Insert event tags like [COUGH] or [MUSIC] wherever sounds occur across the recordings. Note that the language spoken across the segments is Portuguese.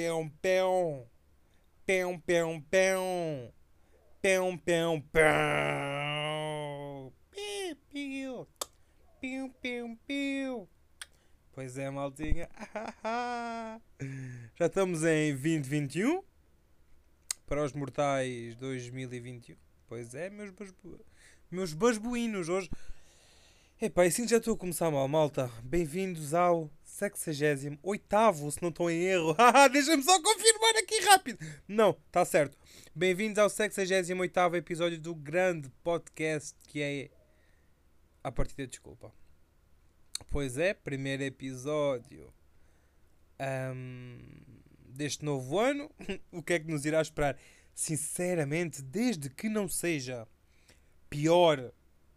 Pão, pão. Pão, pão, pão. Pão, pão, pão. Piu, piu. Piu, piu. Pois é, maltinha. [LAUGHS] Já estamos em 2021. Para os mortais 2021. Pois é, meus, basbu... meus basbuínos. Hoje. Epá, assim já estou a começar mal, malta. Bem-vindos ao 68, se não estou em erro. [LAUGHS] Deixa-me só confirmar aqui rápido. Não, está certo. Bem-vindos ao 68 episódio do grande podcast que é A Partida Desculpa. Pois é, primeiro episódio um, deste novo ano. [LAUGHS] o que é que nos irá esperar? Sinceramente, desde que não seja pior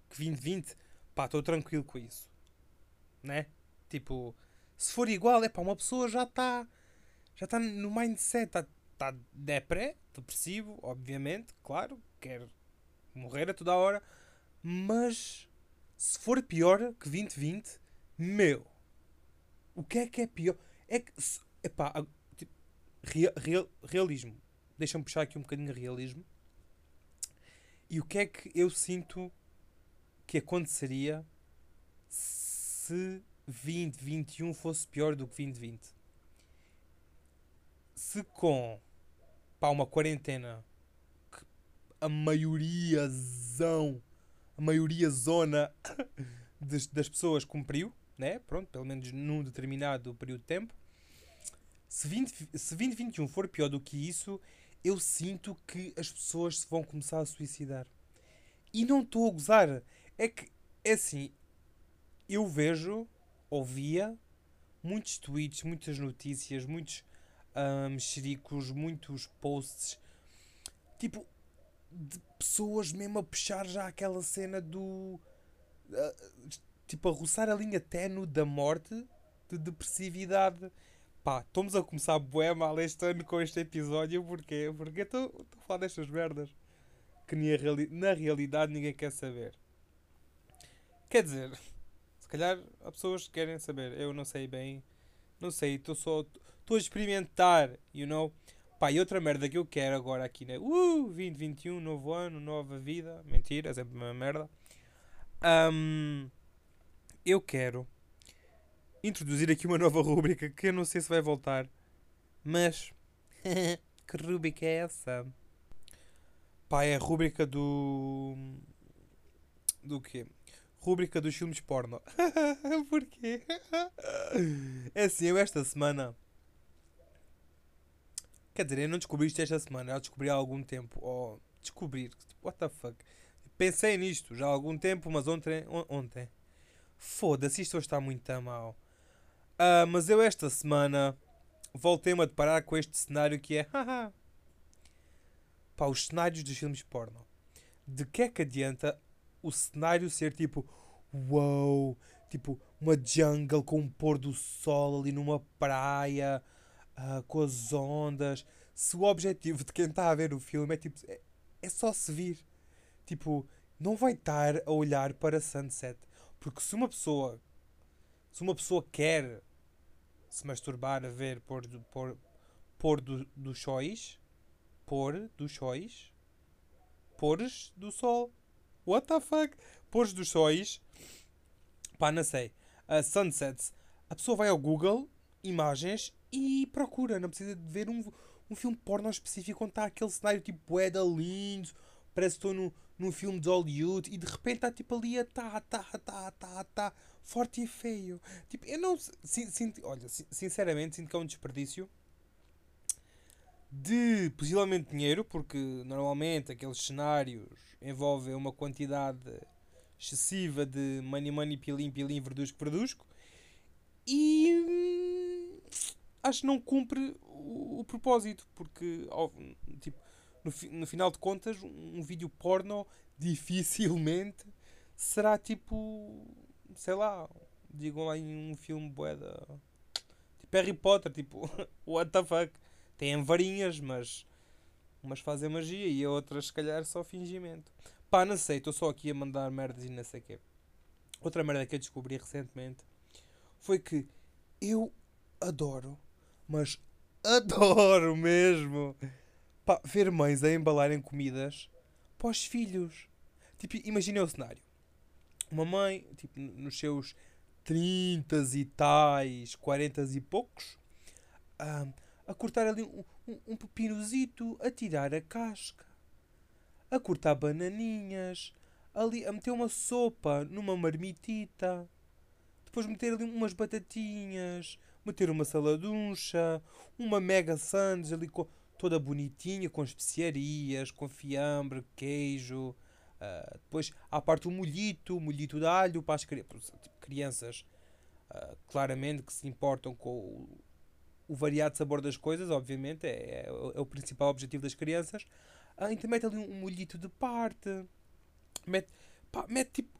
que 2020, pá, estou tranquilo com isso. Né? Tipo, se for igual, é pá, uma pessoa já está já está no mindset, está tá depré, depressivo, obviamente, claro, quer morrer a toda hora, mas se for pior que 2020, meu, o que é que é pior? É que, é tipo, real, real, realismo, deixa-me puxar aqui um bocadinho de realismo, e o que é que eu sinto que aconteceria se 2021 fosse pior do que 2020. Se com pá, uma quarentena que a maioria zão, a maioria zona [COUGHS] das, das pessoas cumpriu, né? Pronto, pelo menos num determinado período de tempo. Se, 20, se 2021 for pior do que isso, eu sinto que as pessoas se vão começar a suicidar. E não estou a gozar. É que, é assim, eu vejo ouvia muitos tweets, muitas notícias, muitos um, mexericos, muitos posts, tipo, de pessoas mesmo a puxar já aquela cena do. Uh, tipo, a roçar a linha ténue da morte, de depressividade. Pá, estamos a começar bué mal este ano com este episódio, porquê? Porque estou a falar destas merdas que reali na realidade ninguém quer saber. Quer dizer, calhar há pessoas que querem saber. Eu não sei bem. Não sei, estou só. Estou a experimentar, you know? Pá, e outra merda que eu quero agora aqui, né? Uh, 2021, novo ano, nova vida. Mentira, é sempre uma merda. Um, eu quero introduzir aqui uma nova rúbrica que eu não sei se vai voltar. Mas. [LAUGHS] que rúbrica é essa? Pá, é a rúbrica do. Do quê? Rúbrica dos filmes porno. [LAUGHS] Porquê? é assim, eu esta semana. Quer dizer, eu não descobri isto esta semana, eu descobri há algum tempo. Oh, descobrir. What the fuck? Pensei nisto já há algum tempo, mas ontem. Ontem. Foda-se, isto hoje está muito a mal. Uh, mas eu esta semana voltei-me a deparar com este cenário que é. Pá, os cenários dos filmes porno. De que é que adianta o cenário ser tipo wow, tipo uma jungle com um pôr do sol ali numa praia uh, com as ondas. Se o objetivo de quem está a ver o filme é tipo é, é só se vir, tipo, não vai estar a olhar para sunset, porque se uma pessoa se uma pessoa quer se masturbar a ver pôr do, pôr, pôr do, do sóis, pôr do sóis, pôres do sol What the fuck? Pôres dos sóis. Pá, não sei. Uh, sunsets. A pessoa vai ao Google, imagens e procura. Não precisa de ver um, um filme porno específico onde está aquele cenário tipo Eda lindo. Parece que estou no, num filme de Hollywood e de repente está tipo ali a tá, tá, tá, tá, tá, forte e feio. Tipo, eu não. Sinto, olha, sinceramente, sinto que é um desperdício de possivelmente dinheiro, porque normalmente aqueles cenários envolvem uma quantidade excessiva de money money pilim pilim verdusco verdusco e hum, acho que não cumpre o, o propósito, porque tipo, no, no final de contas um, um vídeo porno [LAUGHS] dificilmente será tipo sei lá, digam lá em um filme boeda tipo Harry Potter, tipo [LAUGHS] what the fuck têm varinhas, mas umas fazem magia e outras, se calhar, só fingimento. Pá, não sei, estou só aqui a mandar merdas e não sei o quê. Outra merda que eu descobri recentemente foi que eu adoro, mas adoro [LAUGHS] mesmo. Pá, ver mães a embalarem comidas para os filhos. Tipo, imaginem o cenário. Uma mãe, tipo, nos seus 30 e tais, 40 e poucos, a, a cortar ali um, um, um pepinozito, a tirar a casca, a cortar bananinhas, ali a meter uma sopa numa marmitita, depois meter ali umas batatinhas, meter uma saladuncha, uma mega sandes ali com, toda bonitinha, com especiarias, com fiambre, queijo. Uh, depois, à parte o molhito, o molhito de alho para as crianças, uh, claramente que se importam com o, o, variado sabor das coisas, obviamente, é, é, é o principal objetivo das crianças. Uh, então mete ali um molhito de parte, mete, pá, mete tipo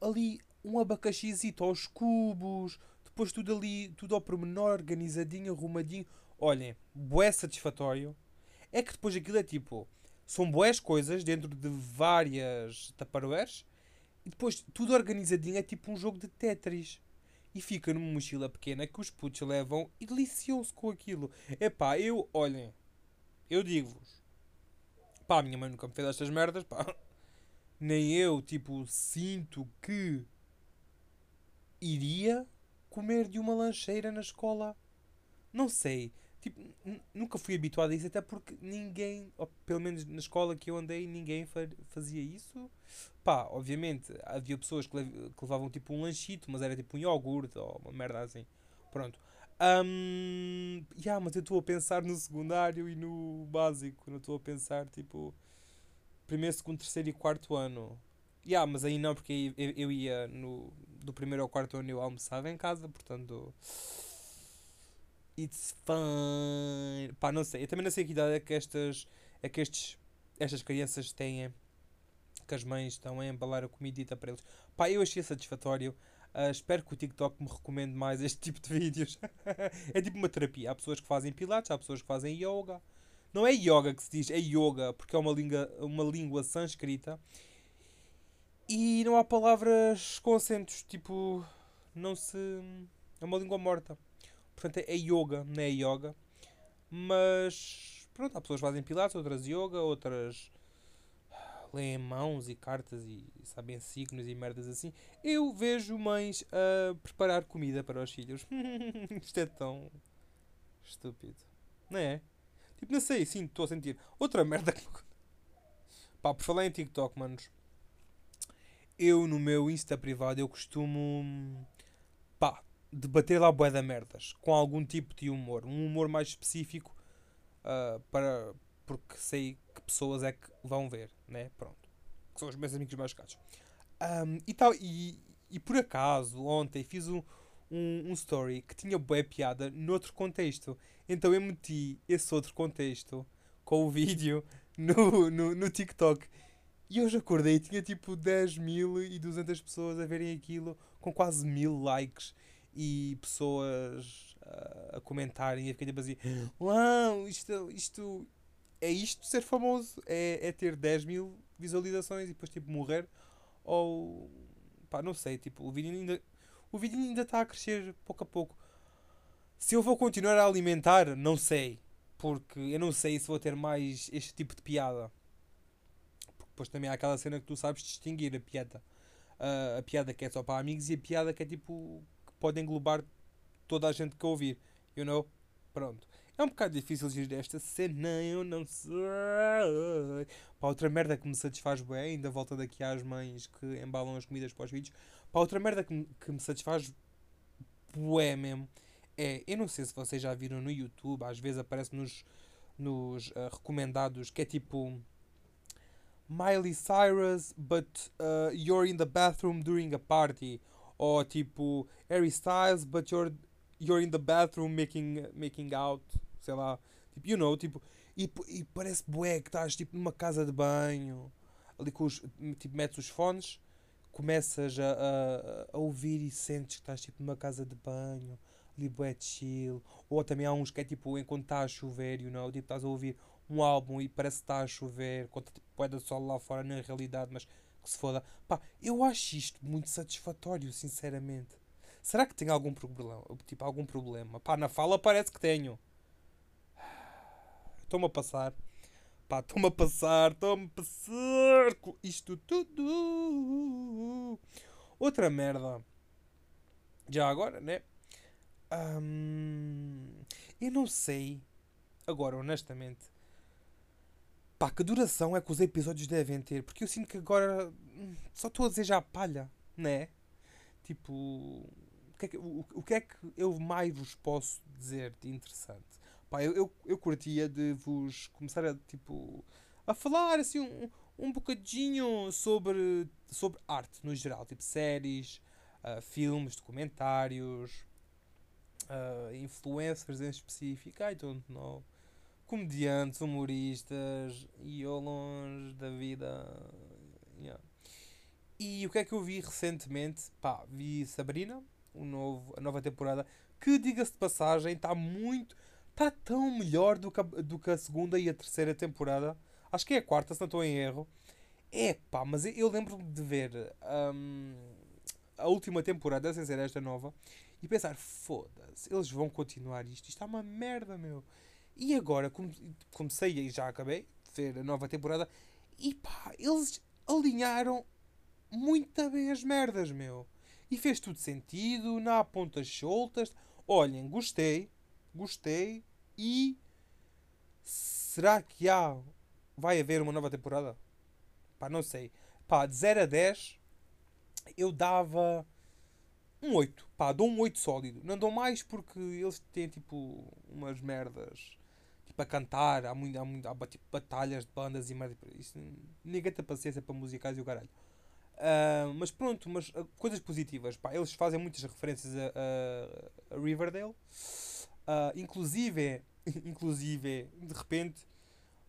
ali um abacaxizito aos cubos, depois tudo ali, tudo ao pormenor, organizadinho, arrumadinho. Olhem, bué satisfatório. É que depois aquilo é tipo, são boas coisas dentro de várias taparoeiras e depois tudo organizadinho é tipo um jogo de Tetris. E fica numa mochila pequena que os putos levam e deliciam-se com aquilo. Epá, eu, olhem, eu digo-vos, pá, minha mãe nunca me fez estas merdas, pá. [LAUGHS] Nem eu, tipo, sinto que iria comer de uma lancheira na escola. Não sei. Tipo, nunca fui habituado a isso, até porque ninguém, ou pelo menos na escola que eu andei, ninguém fazia isso. Pá, obviamente, havia pessoas que, que levavam tipo um lanchito, mas era tipo um iogurte ou uma merda assim. Pronto. Um, yeah, mas eu estou a pensar no secundário e no básico. Não estou a pensar tipo primeiro, segundo, terceiro e quarto ano. Yeah, mas aí não, porque eu, eu ia no, do primeiro ao quarto ano eu almoçava em casa, portanto. It's fun. Pá, não sei. Eu também não sei que idade é que estas. É que estes, estas crianças têm. Que as mães estão a embalar a comidita para eles. Pá, eu achei satisfatório. Uh, espero que o TikTok me recomende mais este [LAUGHS] tipo de vídeos. é tipo uma terapia. Há pessoas que fazem pilates, há pessoas que fazem yoga. Não é yoga que se diz, é yoga, porque é uma língua, uma língua sânscrita. E não há palavras com acentos, tipo, não se. É uma língua morta. Portanto, é yoga, não é yoga. Mas, pronto, há pessoas que fazem pilates, outras yoga, outras leem mãos e cartas e, sabem signos e merdas assim. Eu vejo mães a preparar comida para os filhos. [LAUGHS] Isto é tão estúpido. Não é? Tipo, não sei, sim, estou a sentir. Outra merda que. Pá, por falar em TikTok, manos. Eu no meu Insta privado eu costumo. Pá, debater lá bué da merdas. Com algum tipo de humor. Um humor mais específico. Uh, para, porque sei que pessoas é que vão ver, né? Pronto. Que são os meus amigos mais caros. Um, e, tal, e, e por acaso, ontem fiz um, um, um story que tinha bué piada noutro contexto. Então eu meti esse outro contexto com o vídeo [LAUGHS] no, no, no TikTok. E hoje acordei e tinha tipo 10.200 pessoas a verem aquilo com quase mil likes e pessoas uh, a comentarem e a ficarem tipo assim: Uau, isto, isto é isto ser famoso, é, é ter 10 mil visualizações e depois tipo morrer. Ou pá, não sei, tipo, o vídeo ainda. O vídeo ainda está a crescer pouco a pouco. Se eu vou continuar a alimentar, não sei. Porque eu não sei se vou ter mais este tipo de piada. Porque depois também há aquela cena que tu sabes distinguir a piada. Uh, a piada que é só para amigos e a piada que é tipo pode englobar toda a gente que ouvir. You know? Pronto. É um bocado difícil gerir esta cena, eu não sei. Para outra merda que me satisfaz bem, ainda volta daqui às mães que embalam as comidas para os vídeos. Para outra merda que me, que me satisfaz bué mesmo, é, eu não sei se vocês já viram no YouTube, às vezes aparece nos, nos uh, recomendados, que é tipo Miley Cyrus, but uh, you're in the bathroom during a party. Ou tipo Harry Styles, but you're, you're in the bathroom making, making out. Sei lá. Tipo, you know, tipo. E, e parece bué que estás tipo numa casa de banho. Ali com os. Tipo, metes os fones, começas a, a, a ouvir e sentes que estás tipo numa casa de banho. Ali bué chill. Ou também há uns que é tipo enquanto está a chover, you know, tipo estás a ouvir um álbum e parece que está a chover, quando tipo, é da sol lá fora na realidade, mas que se foda. Pá, eu acho isto muito satisfatório, sinceramente. Será que tenho algum problema? Tipo, algum problema? Pá, na fala parece que tenho. [SIGHS] Estou-me a passar. Pá, estou-me a passar, estou-me a passar com isto tudo. Outra merda. Já agora, né? Hum, eu não sei. Agora, honestamente. Pá, que duração é que os episódios devem ter? Porque eu sinto que agora hum, só estou a dizer já palha, né? Tipo, o que, é que, o, o que é que eu mais vos posso dizer de interessante? Pá, eu, eu, eu curtia de vos começar a, tipo, a falar assim um, um bocadinho sobre, sobre arte no geral, tipo séries, uh, filmes, documentários, uh, influencers em específico, I don't know, comediantes, humoristas e ao longe da vida. Yeah. E o que é que eu vi recentemente? Pá, vi Sabrina, o novo, a nova temporada, que diga-se de passagem, está muito. Está tão melhor do que, a, do que a segunda e a terceira temporada. Acho que é a quarta, se não estou em erro. É pá, mas eu lembro-me de ver um, a última temporada, sem ser esta nova, e pensar: foda-se, eles vão continuar isto. Isto está uma merda, meu. E agora comecei e já acabei de ver a nova temporada, e pá, eles alinharam muito bem as merdas, meu. E fez tudo sentido, não há pontas soltas. Olhem, gostei, gostei e será que há vai haver uma nova temporada? Pá, não sei. Pá, de 0 a 10 eu dava um 8. Pá, dou um 8 sólido. Não dou mais porque eles têm tipo umas merdas tipo a cantar. Há, muito, há, muito, há tipo, batalhas de bandas e merda. Isso, ninguém tem paciência para musicais e o caralho. Uh, mas pronto, mas uh, coisas positivas. Pá, eles fazem muitas referências a, a, a Riverdale. Uh, inclusive, [LAUGHS] inclusive, de repente,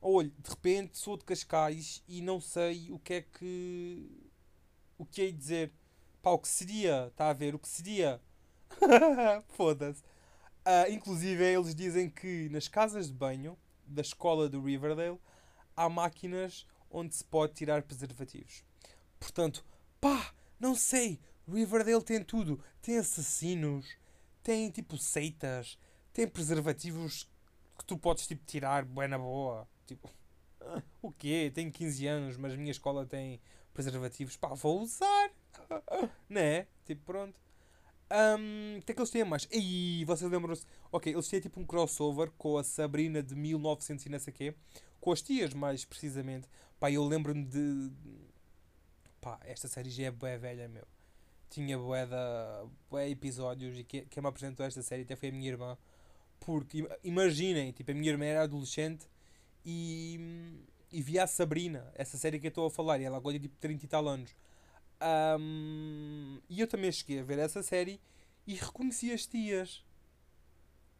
olha, de repente sou de Cascais e não sei o que é que. O que é dizer. Pá, o que seria, está a ver? O que seria. [LAUGHS] Foda-se. Uh, inclusive, eles dizem que nas casas de banho da escola do Riverdale há máquinas onde se pode tirar preservativos. Portanto, pá, não sei. Riverdale tem tudo. Tem assassinos, tem tipo seitas, tem preservativos que tu podes tipo tirar, bué na boa. Tipo, [LAUGHS] o quê? Tenho 15 anos, mas a minha escola tem preservativos. Pá, vou usar. [LAUGHS] né? Tipo, pronto. Um, o que é que eles têm mais? E vocês lembram-se? Ok, eles têm tipo um crossover com a Sabrina de 1900 e não sei quê. Com as tias, mais precisamente. Pá, eu lembro-me de. Pá, esta série já é bué velha, meu. Tinha bué, da, bué episódios e quem, quem me apresentou esta série até foi a minha irmã. Porque imaginem, tipo, a minha irmã era adolescente e, e via a Sabrina, essa série que eu estou a falar, e ela agora tem tipo 30 e tal anos. Um, e eu também cheguei a ver essa série e reconheci as tias.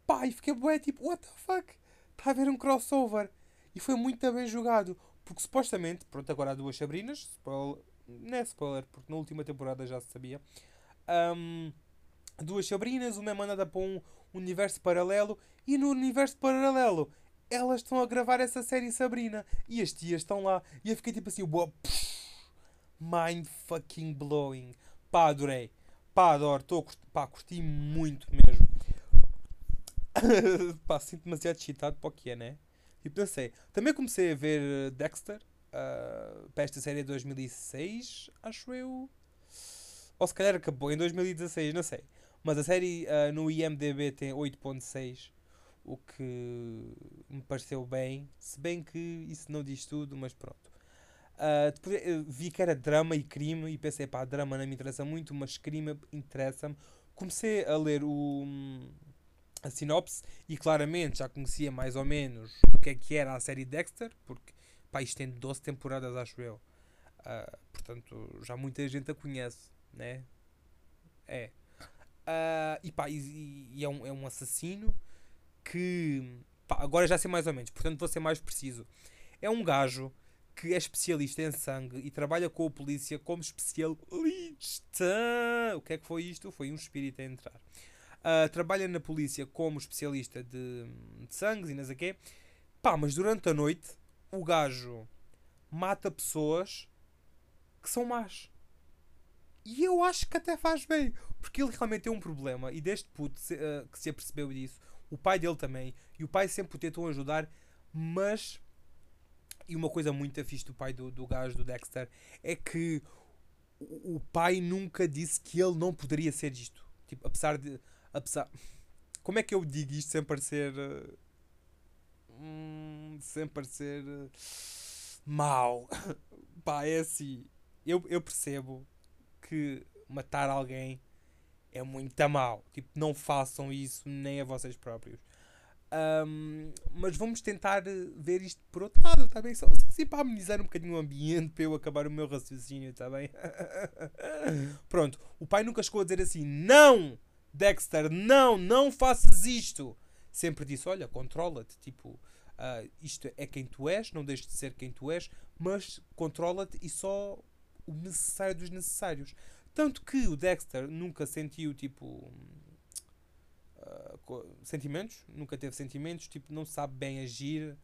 Pá, e fiquei bué, tipo, what the fuck? Está a haver um crossover. E foi muito bem jogado. Porque supostamente, pronto, agora há duas Sabrinas, spoiler, não é spoiler, porque na última temporada já se sabia. Um, duas Sabrinas, uma é mandada para um universo paralelo e no universo paralelo elas estão a gravar essa série Sabrina e as tias estão lá e eu fiquei tipo assim, wow, mind fucking blowing. Pá, adorei. Pá, adoro. Tô, pá, curti muito mesmo. [LAUGHS] pá, sinto demasiado excitado para o que é, né? Tipo, não sei. Também comecei a ver eh, Dexter. Uh, para esta série de 2006, acho eu. Ou se calhar acabou em 2016, não sei. Mas a série uh, no IMDB tem 8.6, o que me pareceu bem. Se bem que isso não diz tudo, mas pronto. Uh, depois vi que era drama e crime e pensei, pá, drama não me interessa muito, mas crime interessa-me. Comecei a ler o, a sinopse e claramente já conhecia mais ou menos o que é que era a série Dexter, porque pá, isto tem 12 temporadas, acho eu. Uh, portanto, já muita gente a conhece, né? É. Uh, e pá, e, e é, um, é um assassino que. Pá, agora já sei mais ou menos, portanto vou ser mais preciso. É um gajo que é especialista em sangue e trabalha com a polícia como especialista. O que é que foi isto? Foi um espírito a entrar. Uh, trabalha na polícia como especialista de, de sangue e não sei o quê. Pá, mas durante a noite o gajo mata pessoas que são más. E eu acho que até faz bem. Porque ele realmente tem um problema. E deste puto se, uh, que se apercebeu disso, o pai dele também. E o pai sempre o tentou ajudar. Mas. E uma coisa muito fixe do pai do, do gajo do Dexter é que o, o pai nunca disse que ele não poderia ser isto. Tipo, apesar de. Apesar, como é que eu digo isto sem parecer. Uh, hum, sem parecer. Uh, mau. [LAUGHS] Pá, é assim. Eu, eu percebo que matar alguém é muito mal. Tipo, não façam isso nem a vocês próprios. Um, mas vamos tentar ver isto por outro lado, está bem? Só, só assim para amenizar um bocadinho o ambiente, para eu acabar o meu raciocínio, está bem? [LAUGHS] Pronto, o pai nunca chegou a dizer assim: Não, Dexter, não, não faças isto. Sempre disse: Olha, controla-te, tipo, uh, isto é quem tu és, não deixes de ser quem tu és, mas controla-te e só o necessário dos necessários. Tanto que o Dexter nunca sentiu, tipo. Uh, sentimentos, nunca teve sentimentos, tipo, não sabe bem agir.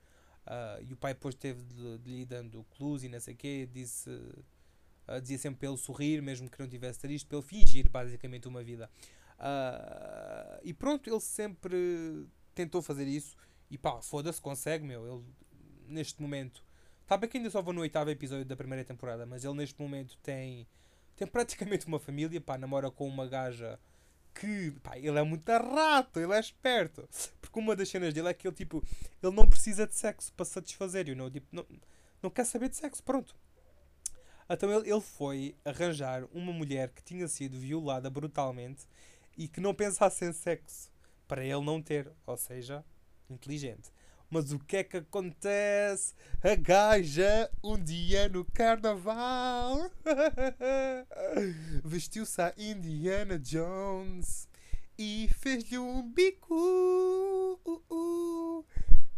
Uh, e o pai depois teve de, de lhe dando clues e não sei o quê. Disse, uh, dizia sempre para ele sorrir, mesmo que não tivesse triste, ele fingir basicamente uma vida. e pronto, ele sempre tentou fazer isso. E pá, foda-se, consegue, meu. Ele, neste momento, Está bem que ainda só vou no oitavo episódio da primeira temporada, mas ele neste momento tem, tem praticamente uma família, pá, namora com uma gaja que, pá, ele é muito rato, ele é esperto. Porque uma das cenas dele é que ele, tipo, ele não precisa de sexo para satisfazer, you know? tipo, não, não quer saber de sexo, pronto. Então ele, ele foi arranjar uma mulher que tinha sido violada brutalmente e que não pensasse em sexo para ele não ter, ou seja, inteligente. Mas o que é que acontece? A gaja, um dia no carnaval, [LAUGHS] vestiu-se a Indiana Jones e fez-lhe um bico.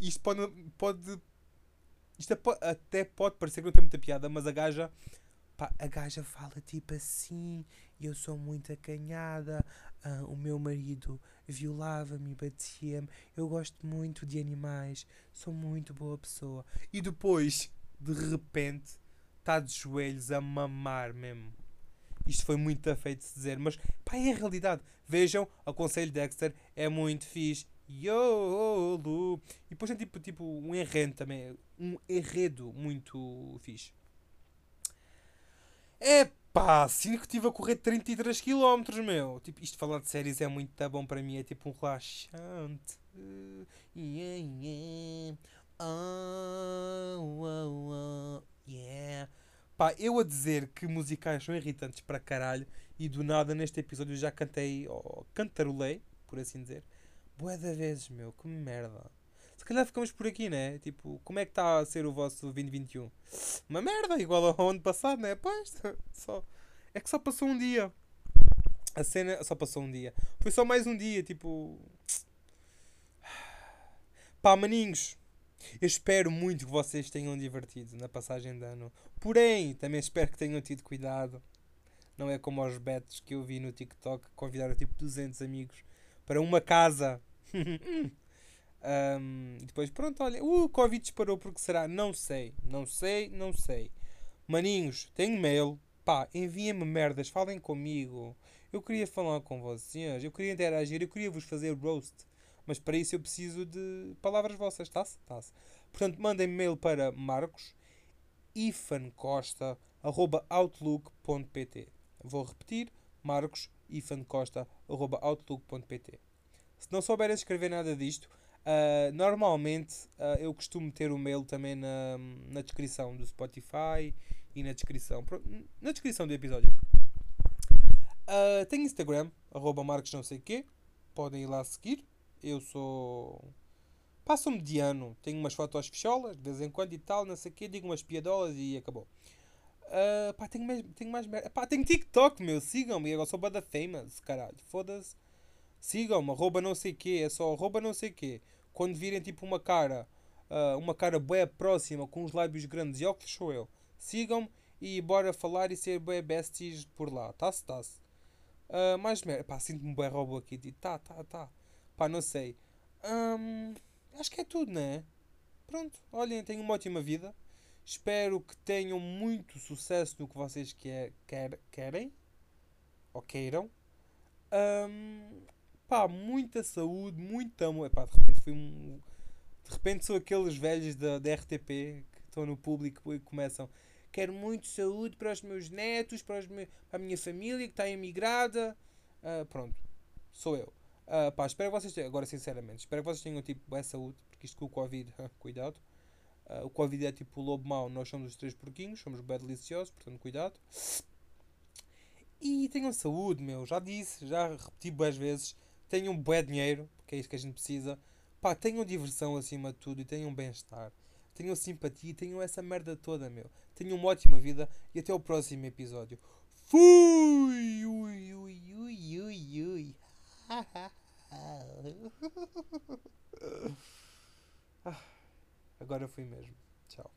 Isto pode, pode. Isto até pode parecer que não tem muita piada, mas a gaja. Pá, a gaja fala tipo assim. Eu sou muito acanhada. Uh, o meu marido violava-me, batia-me. Eu gosto muito de animais, sou muito boa pessoa. E depois, de repente, está de joelhos a mamar mesmo. Isto foi muito feito de se dizer, mas pá, é a realidade. Vejam, aconselho Dexter, é muito fixe. YOLO! E depois tem tipo, tipo um enredo também, um enredo muito fixe. É Pá, sinto que estive a correr 33 km, meu. Tipo, isto falar de séries é muito tá bom para mim, é tipo um relaxante. Yeah, yeah. Oh, oh, oh, yeah. Pá, eu a dizer que musicais são irritantes para caralho e do nada neste episódio já cantei, ou cantarolei, por assim dizer. Boa da vezes, meu, que merda. Se calhar ficamos por aqui, né? Tipo, como é que está a ser o vosso 2021? Uma merda, igual ao ano passado, né? Pois, [LAUGHS] só. É que só passou um dia. A cena só passou um dia. Foi só mais um dia, tipo. [SIGHS] Pá, maninhos. Eu espero muito que vocês tenham divertido na passagem de ano. Porém, também espero que tenham tido cuidado. Não é como aos betos que eu vi no TikTok convidaram tipo 200 amigos para uma casa. [LAUGHS] Um, e depois, pronto, olha, o Covid disparou porque será? Não sei, não sei, não sei. Maninhos, tenho mail, pá, enviem-me merdas, falem comigo. Eu queria falar com vocês, eu queria interagir, eu queria vos fazer roast. Mas para isso eu preciso de palavras vossas, tá-se? Tá-se. Portanto, mandem mail para marcos ifancosta.outlook.pt Vou repetir, marcos ifancosta.outlook.pt Se não souberem escrever nada disto, Uh, normalmente uh, eu costumo ter o mail também na, na descrição do Spotify e na descrição, na descrição do episódio. Uh, tenho Instagram, arroba marcos não sei quê, podem ir lá seguir. Eu sou. Passo mediano, tenho umas fotos fecholas de vez em quando e tal, não sei o quê, digo umas piadolas e acabou. Uh, pá, tenho mais, tenho mais merda. Pá, tenho TikTok, meu, sigam-me, agora sou bada famous, caralho, foda-se. Sigam-me, arroba não sei quê, é só arroba não sei quê quando virem tipo uma cara, uh, uma cara bem próxima, com os lábios grandes e óculos, sou eu. Sigam-me e bora falar e ser bem besties por lá. Tá-se, tá-se. Uh, mais merda. Pá, sinto-me bem robô aqui. Tipo, tá, tá, tá. Pá, não sei. Um, acho que é tudo, né? Pronto. Olhem, tenham uma ótima vida. Espero que tenham muito sucesso no que vocês quer, quer, querem. ou queiram. Um, pá, muita saúde, muito amor. Epá, de repente fui um. De repente sou aqueles velhos da, da RTP que estão no público e começam. Quero muito saúde para os meus netos, para, os para a minha família que está emigrada. Uh, pronto, sou eu. Uh, pá, espero que vocês tenham, agora sinceramente, espero que vocês tenham tipo boa saúde, porque isto com o Covid, [LAUGHS] cuidado. Uh, o Covid é tipo o lobo mau, nós somos os três porquinhos, somos bem deliciosos, portanto cuidado. E tenham saúde, meu, já disse, já repeti boas vezes tenham bué dinheiro, porque é isso que a gente precisa. Pá, tenham diversão acima de tudo e tenham bem-estar. Tenham simpatia e tenham essa merda toda, meu. Tenham uma ótima vida e até o próximo episódio. Fui! Ui, ui, ui, ui, ui. [LAUGHS] Ah, agora fui mesmo. Tchau.